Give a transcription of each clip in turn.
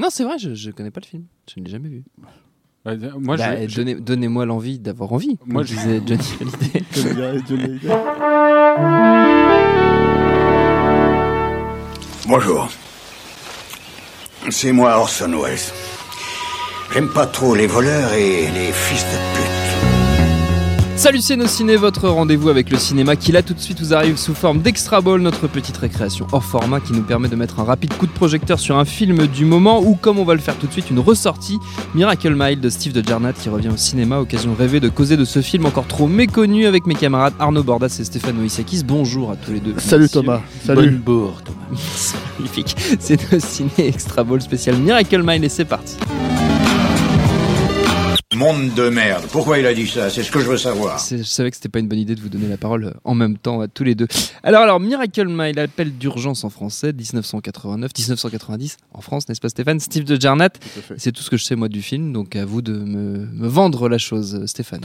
Non, c'est vrai, je, je connais pas le film. Je ne l'ai jamais vu. Bah, moi, Bah, je, donnez- Donnez-moi l'envie d'avoir envie. Moi, Moi, je- je disais Johnny Hallyday. Johnny Hallyday, Johnny Hallyday. Bonjour. C'est moi Orson Welles. J'aime pas trop les voleurs et les fils de pute. Salut c'est nos ciné, votre rendez-vous avec le cinéma qui là tout de suite vous arrive sous forme d'Extra Ball, notre petite récréation hors format qui nous permet de mettre un rapide coup de projecteur sur un film du moment ou comme on va le faire tout de suite, une ressortie Miracle Mile de Steve de Jarnat qui revient au cinéma, occasion rêvée de causer de ce film encore trop méconnu avec mes camarades Arnaud Bordas et Stéphane Oisakis. Bonjour à tous les deux. Salut messieurs. Thomas. Salut. bourre Thomas. Magnifique. C'est nos ciné Extra Ball spécial Miracle Mile et c'est parti. Monde de merde. Pourquoi il a dit ça? C'est ce que je veux savoir. C'est- Je savais que c'était pas une bonne idée de vous donner la parole euh, en même temps à tous les deux. Alors, alors Miracle Mile, appel d'urgence en français, 1989, 1990 en France, n'est-ce pas Stéphane? Steve de Jarnat. C'est tout ce que je sais moi du film, donc à vous de me, me vendre la chose, euh, Stéphane.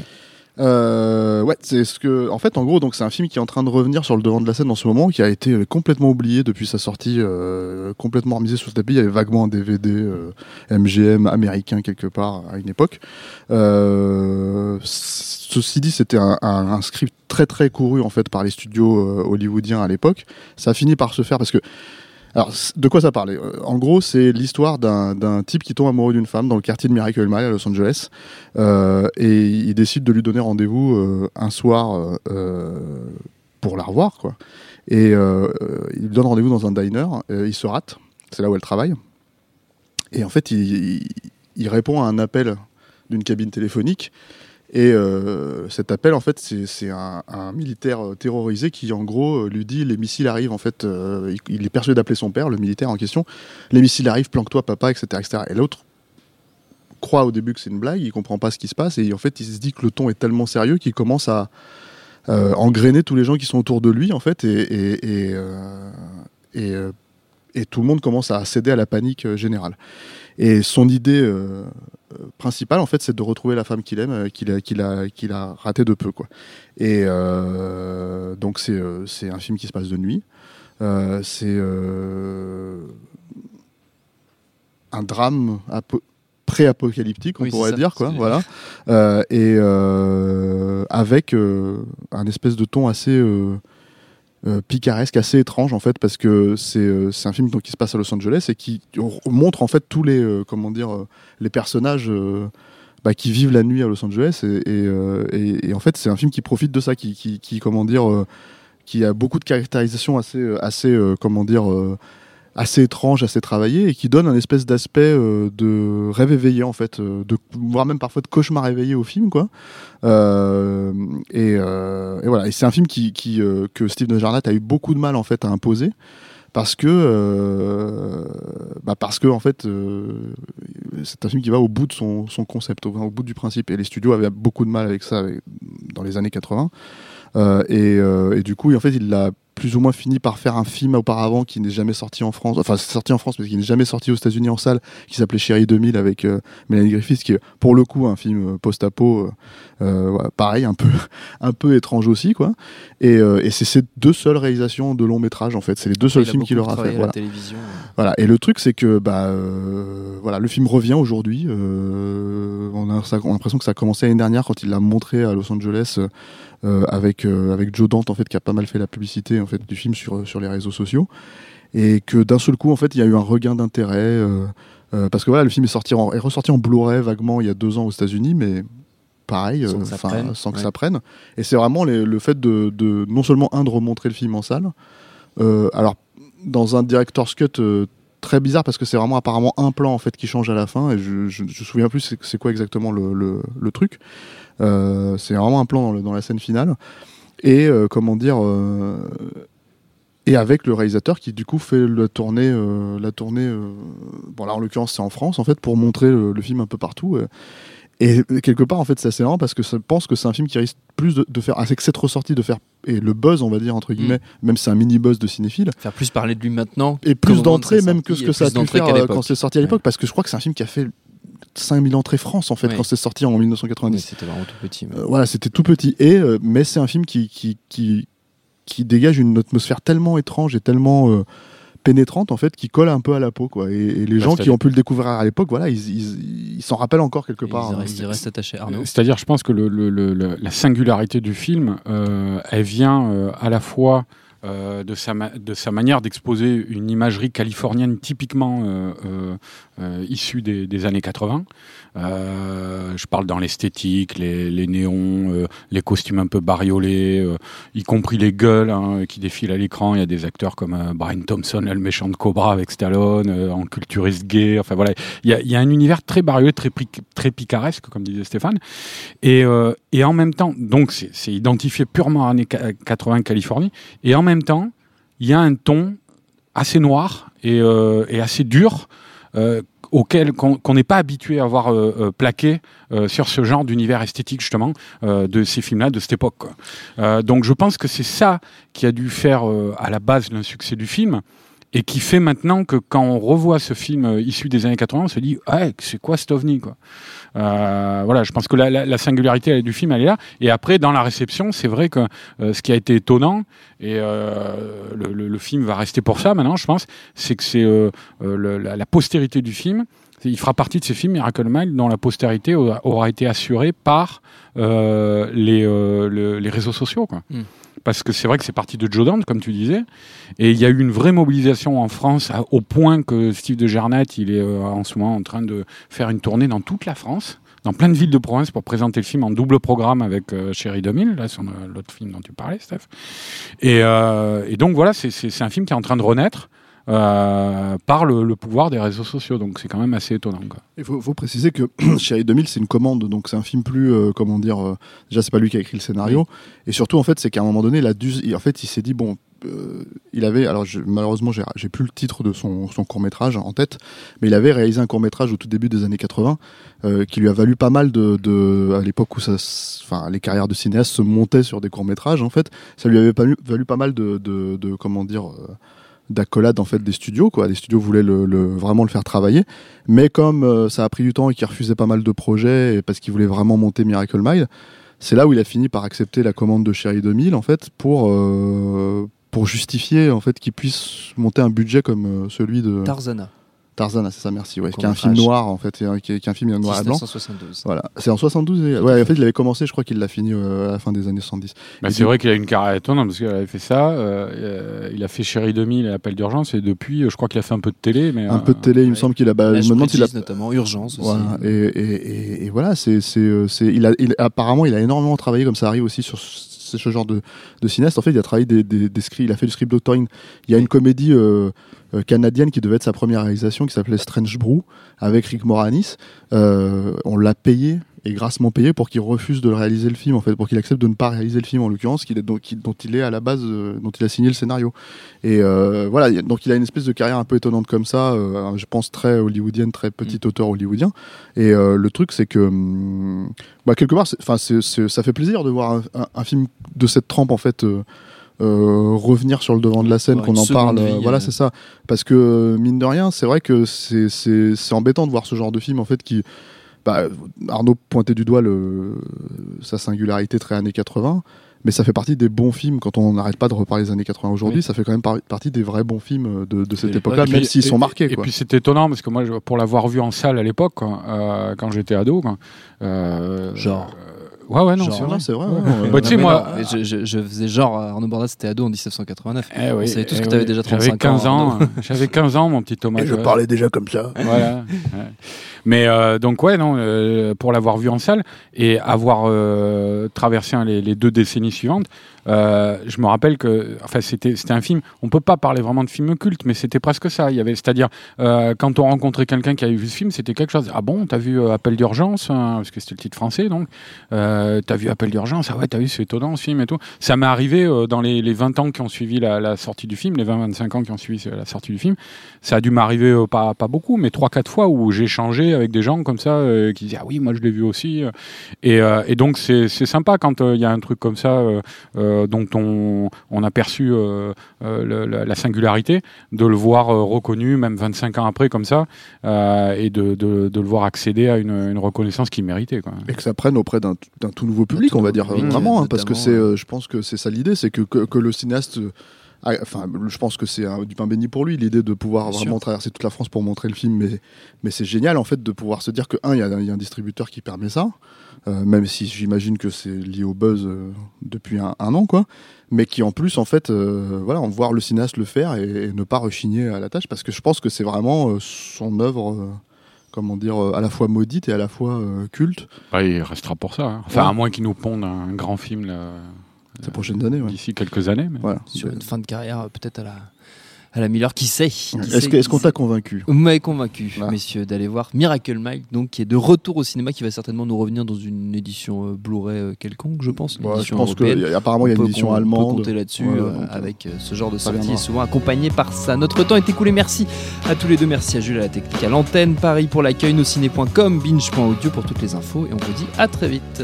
Euh, ouais, c'est ce que, en fait, en gros, donc c'est un film qui est en train de revenir sur le devant de la scène en ce moment, qui a été euh, complètement oublié depuis sa sortie, euh, complètement remisé sous le tapis. Il y avait vaguement un DVD euh, MGM américain quelque part à une époque. Euh, ceci dit, c'était un, un- un script très très couru en fait par les studios euh, hollywoodiens à l'époque. Ça a fini par se faire parce que alors, de quoi ça parlait Euh, En gros, c'est l'histoire d'un type qui tombe amoureux d'une femme dans le quartier de Miracle Mile à Los Angeles. Euh, et il décide de lui donner rendez-vous euh, un soir pour la revoir. Quoi. Et il lui donne rendez-vous dans un diner. il se rate. C'est là où elle travaille. Et en fait, il répond à un appel d'une cabine téléphonique. Et euh, cet appel, en fait, c'est un, militaire euh, terrorisé qui, en gros, euh, lui dit les missiles arrivent. En fait, il, est persuadé d'appeler son père, le militaire en question. Les missiles arrivent, planque-toi, papa, etc., etc. Et l'autre croit au début que c'est une blague, il comprend pas ce qui se passe, et en fait, il se dit que le ton est tellement sérieux qu'il commence à euh, engrainer tous les gens qui sont autour de lui, en fait, et tout le monde commence à céder à la panique générale. Et son idée principale, en fait, c'est de retrouver la femme qu'il aime, euh, qu'il a, qu'il a, qu'il a raté de peu, quoi. Et euh, donc, c'est euh, c'est un film qui se passe de nuit. C'est un drame apo- pré-apocalyptique, on Oui, pourrait ça, dire, quoi. Voilà. Euh, et euh, avec euh, un espèce de ton assez euh, picaresque, assez étrange en fait, parce que c'est euh, un film donc, qui se passe à Los Angeles et qui montre en fait tous les euh, comment dire les personnages. bah, qui vivent la nuit à Los Angeles et, en fait c'est un film qui profite de ça qui, qui, comment dire qui a beaucoup de caractérisation assez assez comment dire assez étrange assez travaillé et qui donne un espèce d'aspect euh, de rêve éveillé en fait euh, voire même parfois de cauchemar éveillé au film quoi. Euh, et, voilà. Et c'est un film qui, qui que Steve Jarnat a eu beaucoup de mal en fait à imposer parce que bah parce que en fait c'est un film qui va au bout de son, concept au, bout du principe. Et les studios avaient beaucoup de mal avec ça dans les années 80 Euh, et, euh, et du coup en fait il l'a plus ou moins fini par faire un film auparavant qui n'est jamais sorti en France enfin c'est sorti en France mais qui n'est jamais sorti aux États-Unis en salle qui s'appelait Chérie 2000 avec euh, Mélanie Griffith qui est pour le coup un film euh, post-apo euh, pareil un peu un peu étrange aussi quoi et, euh, et c'est ces deux seules réalisations de long métrage en fait c'est les deux seuls films qu'il aura fait voilà télévision. voilà. Et le truc, c'est que bah, voilà, le film revient aujourd'hui. On, a, a l'impression que ça a commencé l'année dernière quand il l'a montré à Los Angeles avec, euh, avec Joe Dante, en fait, qui a pas mal fait la publicité en fait, du film sur, sur les réseaux sociaux. Et que d'un seul coup, en fait, il y a eu un regain d'intérêt. euh, euh, parce que voilà, le film est, sorti en- est ressorti en Blu-ray vaguement il y a deux ans aux États-Unis, mais pareil, Sans euh, que ça prenne, sans que ouais. ça prenne. Et c'est vraiment les- le fait de, de non seulement un de remontrer le film en salle, euh, alors dans un director's cut euh, très bizarre parce que c'est vraiment apparemment un plan en fait qui change à la fin et je je, je souviens plus c'est, quoi exactement le, le, truc. Euh, c'est vraiment un plan dans, la scène finale et euh, comment dire euh, et avec le réalisateur qui du coup fait la tournée la tournée bon là en l'occurrence c'est en France en fait pour montrer le, film un peu partout et quelque part en fait c'est assez marrant parce que je pense que c'est un film qui risque plus de, de faire avec cette ressortie de faire et le buzz on va dire entre guillemets même si c'est un mini buzz de cinéphile Faire plus parler de lui maintenant. et plus moment de d'entrées sa même que ce que ça a pu d'entrées faire qu'à euh, quand c'est sorti à l'époque parce que je crois que c'est un film qui a fait 5000 entrées France en fait Ouais. quand c'est sorti en 1990 Mais C'était vraiment tout petit. mais- euh, voilà, c'était tout petit. Et euh, mais c'est un film qui qui, qui qui dégage une atmosphère tellement étrange et tellement euh, pénétrante en fait qui colle un peu à la peau quoi. Et, et les Bah, gens qui ont pu le découvrir à l'époque, voilà, ils ils- ils s'en rappellent encore quelque part. Ils hein. restent, ils restent attachés. Arnaud. C'est-à-dire, je pense que le, le- le- le- la singularité du film, euh, elle vient euh, à la fois euh, de, sa de sa manière d'exposer une imagerie californienne typiquement euh, euh, issue des, des années 80. Euh, je parle dans l'esthétique, les, les néons, les costumes un peu bariolés, y compris les gueules hein, qui défilent à l'écran. Il y a des acteurs comme Brian Thompson, le méchant de Cobra avec Stallone, en culturiste gay. Enfin voilà, il y a, y a un univers très bariolé, très, très picaresque, comme disait Stéphane. Et, et en même temps, donc c'est identifié purement années ca- 80 Californie. Et en temps, il y a un ton assez noir et, euh, assez dur. euh, auquel qu'on n'est pas habitué à voir euh, plaqué sur ce genre d'univers esthétique justement de ces films-là de cette époque. donc je pense que c'est ça qui a dû faire à la base le succès du film et qui fait maintenant que quand on revoit ce film euh, issu des années 80, on se dit ouais c'est quoi cet ovni quoi? Euh, voilà, je pense que la, la- la singularité du film elle est là. Et après dans la réception, c'est vrai que euh, ce qui a été étonnant et euh, le, film va rester pour ça maintenant, je pense, c'est que c'est la, postérité du film. Il fera partie de ces films Miracle Mile dont la postérité aura, été assurée par les, le- les réseaux sociaux. Quoi. Mm. Parce que c'est vrai que c'est parti de Joe Dante, comme tu disais, et il y a eu une vraie mobilisation en France au point que Steve de Gernet, il est euh, en ce moment en train de faire une tournée dans toute la France, dans plein de villes de province pour présenter le film en double programme avec euh, Chérie 2000, là, euh, l'autre film dont tu parlais, Steph. Et, euh, donc voilà, c'est un film qui est en train de renaître euh, par le, le pouvoir des réseaux sociaux, donc c'est quand même assez étonnant. Il faut, faut préciser que Chérie 2000, c'est une commande, donc c'est un film plus, euh, comment dire, euh, déjà c'est pas lui qui a écrit le scénario, et surtout en fait c'est qu'à un moment donné, en fait il s'est dit bon, euh, il avait, alors je- malheureusement j'ai plus le titre de son, son court métrage en tête, mais il avait réalisé un court métrage au tout début des années 80 euh, qui lui a valu pas mal de, de à l'époque où ça, enfin les carrières de cinéastes se montaient sur des courts métrages en fait, ça lui avait valu pas mal de, de, de comment dire. D'accolades en fait des studios quoi. Les studios voulaient le, vraiment le faire travailler. Mais comme euh, ça a pris du temps et qu'il refusait pas mal de projets et parce qu'il voulait vraiment monter Miracle Mile c'est là où il a fini par accepter la commande de Chérie 2000 en fait pour euh, pour justifier en fait qu'il puisse monter un budget comme euh, celui de Tarzana, Tarzan c'est ça merci ouais qui est un film noir en fait qui est, un film en noir et blanc 1972. voilà c'est en 72 et- ouais en fait il avait commencé je crois qu'il l'a fini euh, à la fin des années 70 Bah, c'est du- vrai qu'il a une carrière étonnante parce qu'il avait fait ça, euh, euh, il a fait Chérie 2000 et Appel d'urgence et depuis, euh, je crois qu'il a fait un peu de télé. Mais, un euh, peu de télé il me ouais. semble qu'il a bah, je me demande s'il a notamment Urgence aussi. Voilà. Et, et, et, et voilà, c'est, c'est, euh, c'est, il a, il, apparemment, il a énormément travaillé, comme ça arrive aussi sur ce, ce genre de, de cinéaste. En fait, il a travaillé des, des, des scripts, il a fait du script doctoring. Il y a une comédie euh, canadienne qui devait être sa première réalisation, qui s'appelait Strange Brew, avec Rick Moranis. Euh, on l'a payé et grassement payé pour qu'il refuse de réaliser le film, en fait, pour qu'il accepte de ne pas réaliser le film, en l'occurrence, qu'il est, donc, qui- dont il est à la base, euh, dont il a signé le scénario. Et euh, voilà, donc il a une espèce de carrière un peu étonnante comme ça, euh, je pense très hollywoodienne, très petit auteur hollywoodien. Et le truc, c'est que, hum, bah, quelque part, enfin, ça fait plaisir de voir un, un- un film de cette trempe, en fait. Euh, euh, revenir sur le devant de la scène, qu'on en parle, vie, euh, voilà, euh. c'est ça. Parce que mine de rien, c'est vrai que c'est, c'est, c'est embêtant de voir ce genre de film en fait qui, bah, Arnaud pointait du doigt le, sa singularité très années 80, mais ça fait partie des bons films quand on n'arrête pas de reparler des années 80 aujourd'hui, Oui. ça fait quand même par- partie des vrais bons films de, de cette Et- époque-là, même s'ils sont marqués. Et quoi. puis c'est étonnant parce que moi, pour l'avoir vu en salle à l'époque, euh, quand j'étais ado, quoi, euh, Genre. euh, ouais, ouais, non, c'est Non, vrai. c'est vrai. Ouais. ouais, Bah, tu sais, moi- je, je- je faisais genre Arnaud Bordas c'était ado en 1989. Eh oui, On savait tous eh que t'avais oui. déjà J'avais 35 15 ans, ans. Arnaud. J'avais 15 ans, mon petit Thomas. Et je ouais. parlais déjà comme ça. Voilà. ouais. Mais euh, donc ouais, non, euh, pour l'avoir vu en salle et avoir euh, traversé hein, les, les deux décennies suivantes, euh, je me rappelle que, enfin, c'était c'était un film. On peut pas parler vraiment de film culte, mais c'était presque ça. Il y avait, c'est-à-dire euh, quand on rencontrait quelqu'un qui avait vu ce film, c'était quelque chose. Ah bon, t'as vu euh, Appel d'urgence, hein, parce que c'était le titre français, donc. Euh, t'as vu Appel d'urgence, ah ouais, t'as vu, c'est étonnant ce film et tout. Ça m'est arrivé euh, dans les, les 20 ans qui ont suivi la, sortie du film, les 20-25 ans qui ont suivi euh, la sortie du film. Ça a dû m'arriver euh, pas, beaucoup, mais 3-4 fois où j'ai échangé avec des gens comme ça euh, qui disaient Ah oui, moi je l'ai vu aussi. Et, euh, donc c'est sympa quand euh, il y a un truc comme ça euh, euh, dont on, a perçu euh, euh, la, la singularité, de le voir euh, reconnu, même 25 ans après, comme ça, euh, et de, le voir accéder à une, reconnaissance qu'il méritait. Et que ça prenne auprès d'un d'un tout nouveau public, tout on va dire public, vraiment, hein, parce que c'est, euh, je pense que c'est ça l'idée, c'est que, que, que le cinéaste euh, enfin, je pense que c'est un- du pain béni pour lui, l'idée de pouvoir Bien vraiment traverser toute la France pour montrer le film. Mais, mais c'est génial, en fait, de pouvoir se dire que, un, il y, a- il y a un distributeur qui permet ça, euh, même si j'imagine que c'est lié au buzz euh, depuis un, un an, quoi. Mais qui, en plus, en fait, euh, voilà, on voir le cinéaste le faire et, et ne pas rechigner à la tâche, parce que je pense que c'est vraiment son œuvre. Comment dire, euh, à la fois maudite et à la fois euh, culte Bah, il restera pour ça. hein. Enfin, Ouais. à moins qu'il nous pondent un grand film là, ces prochaines années. ouais. d'ici quelques années. Mais... Voilà. Sur une fin de carrière, euh, peut-être à la, à la Miller, qui sait qui Est-ce qu'on t'a convaincu Vous m'avez convaincu, messieurs, d'aller voir Miracle Mike, donc qui est de retour au cinéma, qui va certainement nous revenir dans une édition euh, Blu-ray euh, quelconque, je pense. Une Ouais, Je édition pense européenne. qu'apparemment, il y a une édition con- On allemande. peut compter là-dessus euh, avec euh, ce genre de sortie, souvent accompagné par ça. Notre temps est écoulé. Merci à tous les deux. Merci à Jules à la technique, à l'antenne, Paris pour l'accueil, nosciné.com, binge.audio pour toutes les infos. Et on vous dit à très vite.